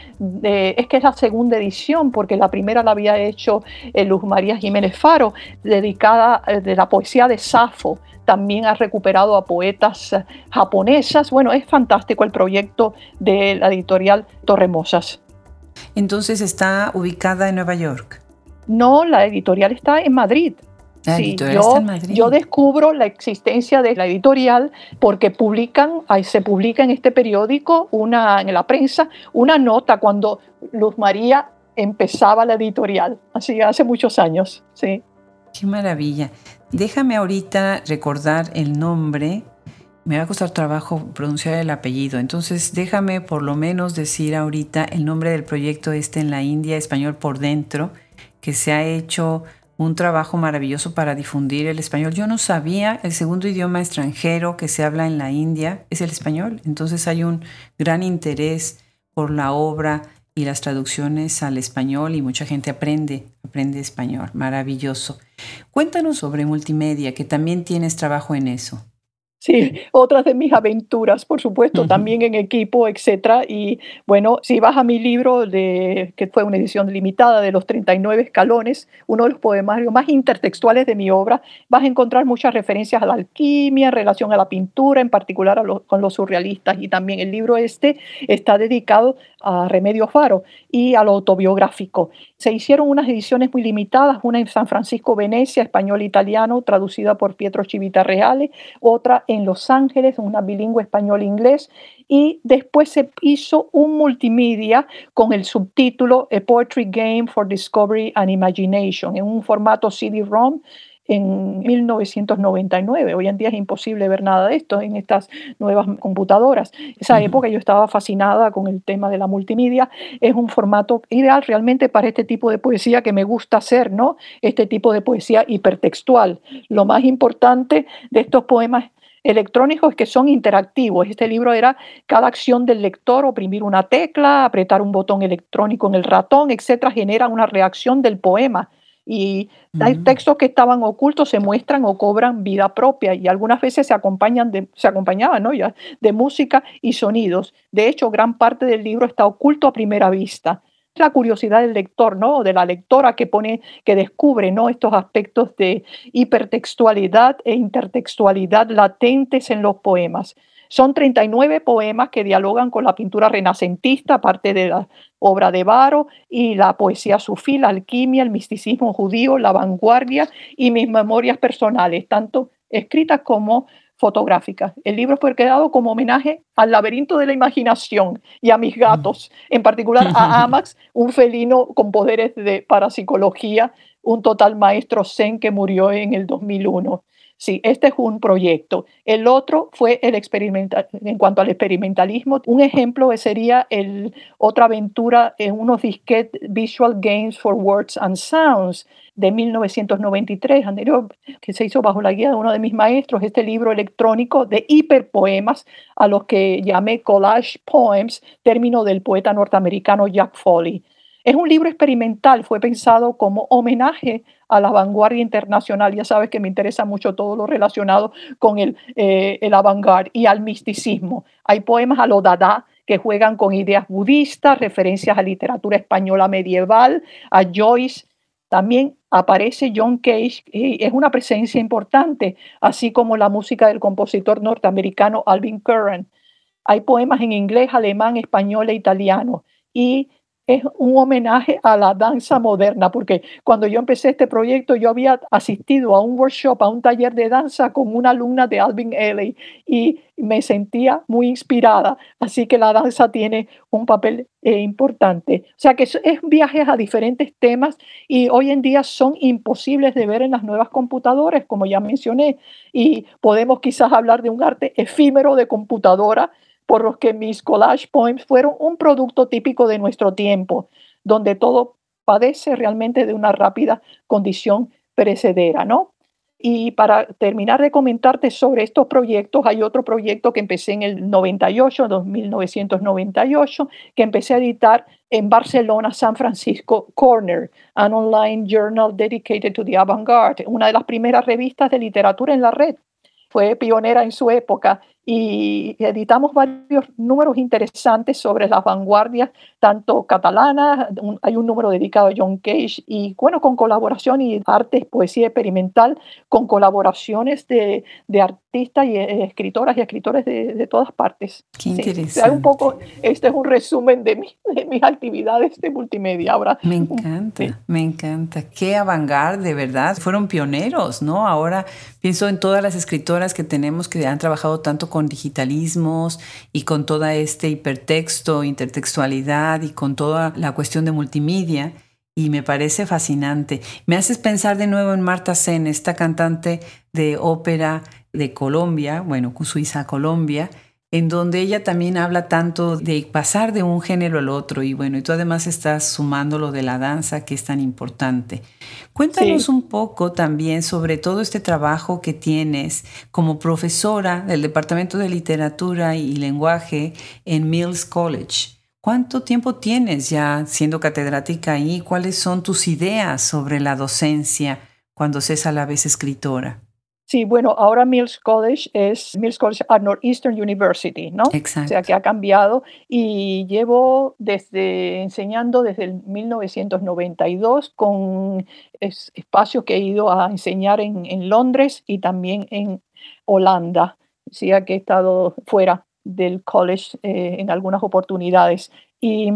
Speaker 2: es que es la segunda edición, porque la primera la había hecho eh, Luz María Jiménez Faro, dedicada eh, de la poesía de Safo. También ha recuperado a poetas eh, japonesas. Bueno, es fantástico el proyecto de la editorial Torremosas.
Speaker 1: Entonces está ubicada en Nueva York.
Speaker 2: No, la editorial está en Madrid.
Speaker 1: La editorial yo, está en Madrid.
Speaker 2: yo descubro la existencia de la editorial porque publican, se publica en este periódico, una, en la prensa, una nota cuando Luz María empezaba la editorial, así hace muchos años, sí.
Speaker 1: Qué maravilla. Déjame ahorita recordar el nombre. Me va a costar trabajo pronunciar el apellido, entonces déjame por lo menos decir ahorita el nombre del proyecto este en la India, español por dentro que se ha hecho un trabajo maravilloso para difundir el español. Yo no sabía, el segundo idioma extranjero que se habla en la India es el español, entonces hay un gran interés por la obra y las traducciones al español y mucha gente aprende, aprende español, maravilloso. Cuéntanos sobre multimedia, que también tienes trabajo en eso.
Speaker 2: Sí, otras de mis aventuras, por supuesto, también en equipo, etcétera. Y bueno, si vas a mi libro, de, que fue una edición limitada de los 39 escalones, uno de los poemarios más intertextuales de mi obra, vas a encontrar muchas referencias a la alquimia en relación a la pintura, en particular con los surrealistas. Y también el libro este está dedicado a Remedio Faro y a lo autobiográfico. Se hicieron unas ediciones muy limitadas, una en San Francisco, Venecia, español-italiano, traducida por Pietro Chivita Reale, otra en Los Ángeles, una bilingüe español-inglés, y después se hizo un multimedia con el subtítulo A Poetry Game for Discovery and Imagination, en un formato CD-ROM en 1999. Hoy en día es imposible ver nada de esto en estas nuevas computadoras. Esa época yo estaba fascinada con el tema de la multimedia. Es un formato ideal realmente para este tipo de poesía que me gusta hacer, ¿no? Este tipo de poesía hipertextual. Lo más importante de estos poemas electrónicos que son interactivos. Este libro era cada acción del lector, oprimir una tecla, apretar un botón electrónico en el ratón, etcétera, genera una reacción del poema. Y hay textos que estaban ocultos se muestran o cobran vida propia y algunas veces se acompañan de, se acompañaban ¿no? ya, de música y sonidos. De hecho, gran parte del libro está oculto a primera vista la curiosidad del lector, ¿no? de la lectora que pone, que descubre ¿no? estos aspectos de hipertextualidad e intertextualidad latentes en los poemas. Son 39 poemas que dialogan con la pintura renacentista, parte de la obra de Varo, y la poesía sufí, la alquimia, el misticismo judío, la vanguardia y mis memorias personales, tanto escritas como fotográficas. El libro fue creado como homenaje al laberinto de la imaginación y a mis gatos, en particular a Amax, un felino con poderes de parapsicología, un total maestro zen que murió en el 2001. Sí, este es un proyecto. El otro fue el experimental, en cuanto al experimentalismo. Un ejemplo sería el, otra aventura en unos disquetes Visual Games for Words and Sounds de 1993, anterior, que se hizo bajo la guía de uno de mis maestros, este libro electrónico de hiperpoemas a los que llamé collage poems, término del poeta norteamericano Jack Foley. Es un libro experimental, fue pensado como homenaje a la vanguardia internacional. Ya sabes que me interesa mucho todo lo relacionado con el, eh, el avant-garde y al misticismo. Hay poemas a lo Dada que juegan con ideas budistas, referencias a literatura española medieval, a Joyce. También aparece John Cage y es una presencia importante, así como la música del compositor norteamericano Alvin Curran. Hay poemas en inglés, alemán, español e italiano. Y es un homenaje a la danza moderna, porque cuando yo empecé este proyecto yo había asistido a un workshop, a un taller de danza con una alumna de Alvin Ailey y me sentía muy inspirada, así que la danza tiene un papel eh, importante. O sea que es, es viajes a diferentes temas y hoy en día son imposibles de ver en las nuevas computadoras, como ya mencioné, y podemos quizás hablar de un arte efímero de computadora por los que mis collage poems fueron un producto típico de nuestro tiempo, donde todo padece realmente de una rápida condición perecedera, ¿no? Y para terminar de comentarte sobre estos proyectos, hay otro proyecto que empecé en el 98, 1998, que empecé a editar en Barcelona, San Francisco Corner, an online journal dedicated to the avant-garde, una de las primeras revistas de literatura en la red. Fue pionera en su época y editamos varios números interesantes sobre las vanguardias, tanto catalanas, hay un número dedicado a John Cage, y bueno, con colaboración y artes, poesía experimental, con colaboraciones de, de artistas y eh, escritoras y escritores de, de todas partes.
Speaker 1: Qué interesante.
Speaker 2: un poco, este es un resumen de, mi, de mis actividades de multimedia. Ahora,
Speaker 1: me encanta, me encanta. Qué avant de verdad. Fueron pioneros, ¿no? Ahora pienso en todas las escritoras que tenemos que han trabajado tanto con digitalismos y con toda este hipertexto, intertextualidad y con toda la cuestión de multimedia. Y me parece fascinante. Me haces pensar de nuevo en Marta Sen, esta cantante de ópera de Colombia, bueno, Suiza, Colombia, en donde ella también habla tanto de pasar de un género al otro y bueno, y tú además estás sumando lo de la danza que es tan importante. Cuéntanos un poco también sobre todo este trabajo que tienes como profesora del Departamento de Literatura y Lenguaje en Mills College. ¿Cuánto tiempo tienes ya siendo catedrática ahí? ¿Cuáles son tus ideas sobre la docencia cuando seas a la vez escritora?
Speaker 2: Sí, bueno, ahora Mills College es Mills College at Northeastern University, ¿no?
Speaker 1: Exacto.
Speaker 2: O sea, que ha cambiado y llevo desde enseñando desde el 1992 con espacios que he ido a enseñar en, en Londres y también en Holanda. O sea, que he estado fuera del college eh, en algunas oportunidades. Y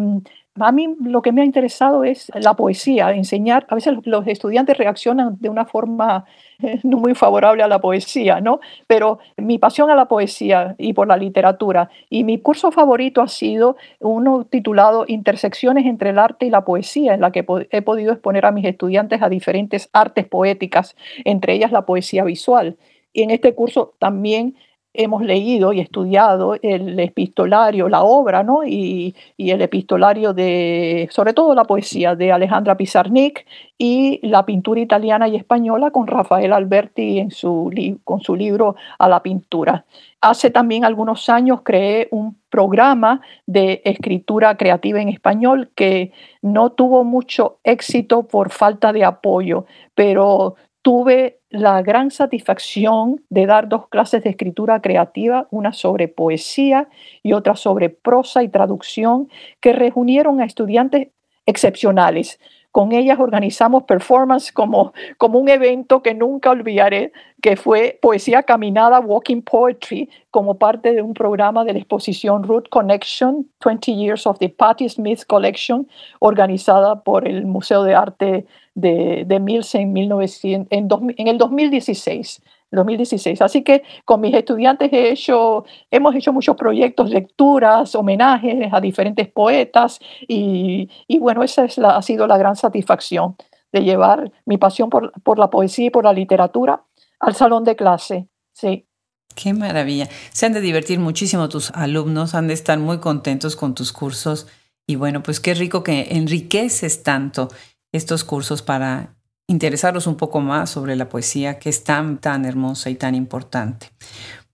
Speaker 2: a mí lo que me ha interesado es la poesía, enseñar. A veces los estudiantes reaccionan de una forma eh, no muy favorable a la poesía, ¿no? Pero mi pasión a la poesía y por la literatura. Y mi curso favorito ha sido uno titulado Intersecciones entre el arte y la poesía, en la que he podido exponer a mis estudiantes a diferentes artes poéticas, entre ellas la poesía visual. Y en este curso también hemos leído y estudiado el epistolario, la obra, ¿no? Y, el epistolario de, sobre todo la poesía de Alejandra Pizarnik y la pintura italiana y española con Rafael Alberti en su, con su libro A la pintura. Hace también algunos años creé un programa de escritura creativa en español que no tuvo mucho éxito por falta de apoyo, pero tuve la gran satisfacción de dar dos clases de escritura creativa, una sobre poesía y otra sobre prosa y traducción, que reunieron a estudiantes excepcionales, con ellas organizamos performance como, como un evento que nunca olvidaré, que fue Poesía Caminada, Walking Poetry, como parte de un programa de la exposición Root Connection, 20 Years of the Patti Smith Collection, organizada por el Museo de Arte de, de Mills en, 1900, en, en el 2016. 2016. Así que con mis estudiantes he hecho, hemos hecho muchos proyectos, lecturas, homenajes a diferentes poetas y, y bueno, esa es ha sido la gran satisfacción de llevar mi pasión por, por, la poesía y por la literatura al salón de clase. Sí.
Speaker 1: Qué maravilla. Se han de divertir muchísimo tus alumnos, han de estar muy contentos con tus cursos y bueno, pues qué rico que enriqueces tanto estos cursos para interesarlos un poco más sobre la poesía que es tan, tan hermosa y tan importante.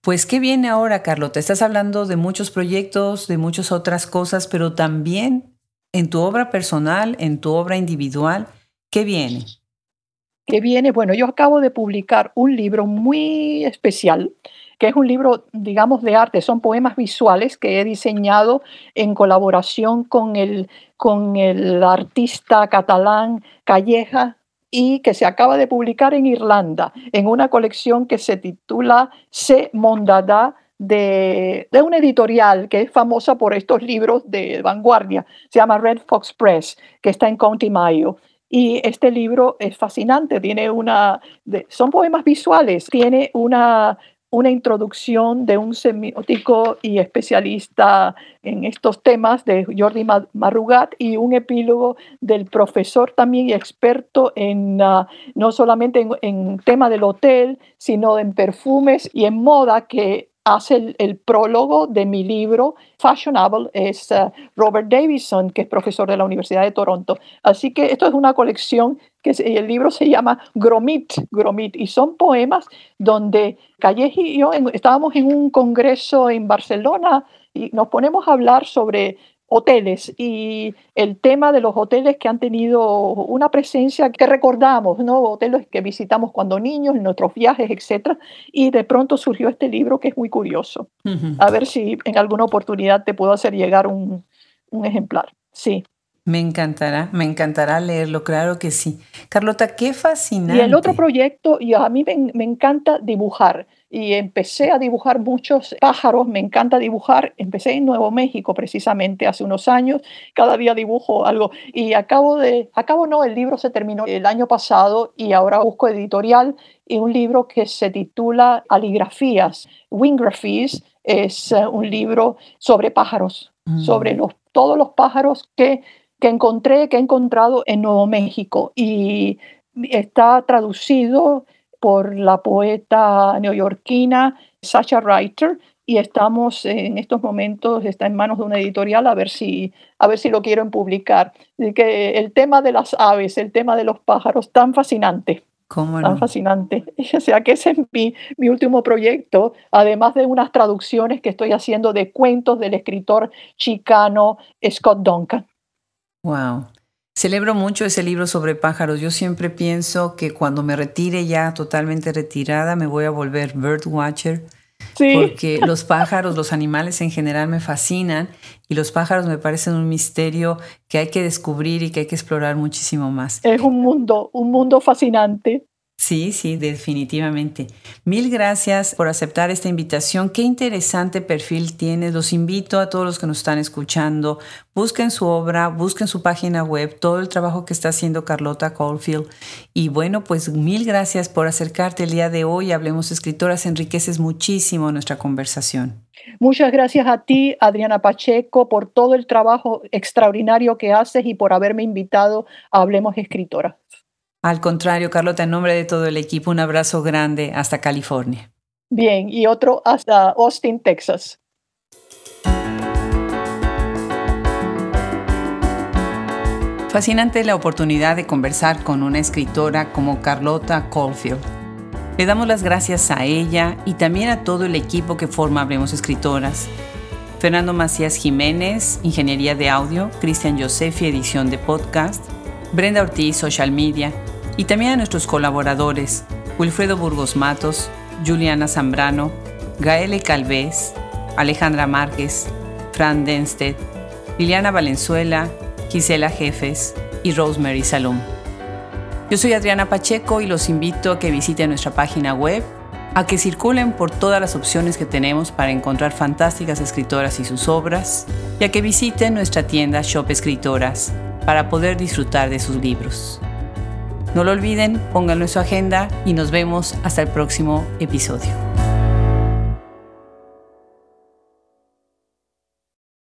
Speaker 1: Pues, ¿qué viene ahora, Carlota? Estás hablando de muchos proyectos, de muchas otras cosas, pero también en tu obra personal, en tu obra individual, ¿qué viene?
Speaker 2: ¿Qué viene? Bueno, yo acabo de publicar un libro muy especial, que es un libro, digamos, de arte, son poemas visuales que he diseñado en colaboración con el, con el artista catalán Calleja y que se acaba de publicar en Irlanda en una colección que se titula Se Mondada de, de una editorial que es famosa por estos libros de vanguardia. Se llama Red Fox Press, que está en County Mayo. Y este libro es fascinante, tiene una, son poemas visuales, tiene una, una introducción de un semiótico y especialista en estos temas de Jordi Marrugat y un epílogo del profesor también y experto en ah, no solamente en, en tema del hotel, sino en perfumes y en moda que hace el, prólogo de mi libro Fashionable es uh, Robert Davison, que es profesor de la Universidad de Toronto. Así que esto es una colección que el libro se llama Gromit, Gromit, y son poemas donde Calleja y yo estábamos en un congreso en Barcelona y nos ponemos a hablar sobre hoteles y el tema de los hoteles que han tenido una presencia que recordamos, ¿no? hoteles que visitamos cuando niños, en nuestros viajes, etc. Y de pronto surgió este libro que es muy curioso. A ver si en alguna oportunidad te puedo hacer llegar un, un ejemplar. Sí.
Speaker 1: Me encantará, me encantará leerlo, claro que sí. Carlota, qué fascinante.
Speaker 2: Y el otro proyecto, y a mí me, me, encanta dibujar y empecé a dibujar muchos pájaros, me encanta dibujar, empecé en Nuevo México precisamente hace unos años, cada día dibujo algo y acabo de, acabo no, el libro se terminó el año pasado y ahora busco editorial y un libro que se titula Aligrafías, Wingraphies, es eh, un libro sobre pájaros, mm. sobre los, todos los pájaros que que encontré, que he encontrado en Nuevo México y está traducido por la poeta neoyorquina Sacha Reiter y estamos en estos momentos, está en manos de una editorial a ver si, a ver si lo quieren publicar. que el tema de las aves, el tema de los pájaros, tan fascinante.
Speaker 1: ¿Cómo
Speaker 2: Tan fascinante. O sea que ese es mi, mi, último proyecto, además de unas traducciones que estoy haciendo de cuentos del escritor chicano Scott Duncan.
Speaker 1: Wow. Celebro mucho ese libro sobre pájaros. Yo siempre pienso que cuando me retire ya totalmente retirada me voy a volver bird watcher. Sí. Porque los pájaros, los animales en general me fascinan y los pájaros me parecen un misterio que hay que descubrir y que hay que explorar muchísimo más.
Speaker 2: Es un mundo, un mundo fascinante.
Speaker 1: Sí, sí, definitivamente. Mil gracias por aceptar esta invitación. Qué interesante perfil tienes. Los invito a todos los que nos están escuchando. Busquen su obra, busquen su página web, todo el trabajo que está haciendo Carlota Caulfield. Y bueno, pues mil gracias por acercarte el día de hoy. Hablemos Escritoras, enriqueces muchísimo nuestra conversación.
Speaker 2: Muchas gracias a ti, Adriana Pacheco, por todo el trabajo extraordinario que haces y por haberme invitado a Hablemos Escritoras.
Speaker 1: Al contrario, Carlota, en nombre de todo el equipo, un abrazo grande hasta California.
Speaker 2: Bien, y otro hasta Austin, Texas.
Speaker 1: Fascinante la oportunidad de conversar con una escritora como Carlota Caulfield. Le damos las gracias a ella y también a todo el equipo que forma Hablemos Escritoras. Fernando Macías Jiménez, Ingeniería de Audio, Cristian Josefi, Edición de Podcast, Brenda Ortiz, Social Media, y también a nuestros colaboradores, Wilfredo Burgos Matos, Juliana Zambrano, Gaele Calvez, Alejandra Márquez, Fran Denstedt, Liliana Valenzuela, Gisela Jefes, y Rosemary Salom. Yo soy Adriana Pacheco y los invito a que visiten nuestra página web, a que circulen por todas las opciones que tenemos para encontrar fantásticas escritoras y sus obras, y a que visiten nuestra tienda Shop Escritoras para poder disfrutar de sus libros. No lo olviden, pónganlo en su agenda y nos vemos hasta el próximo episodio.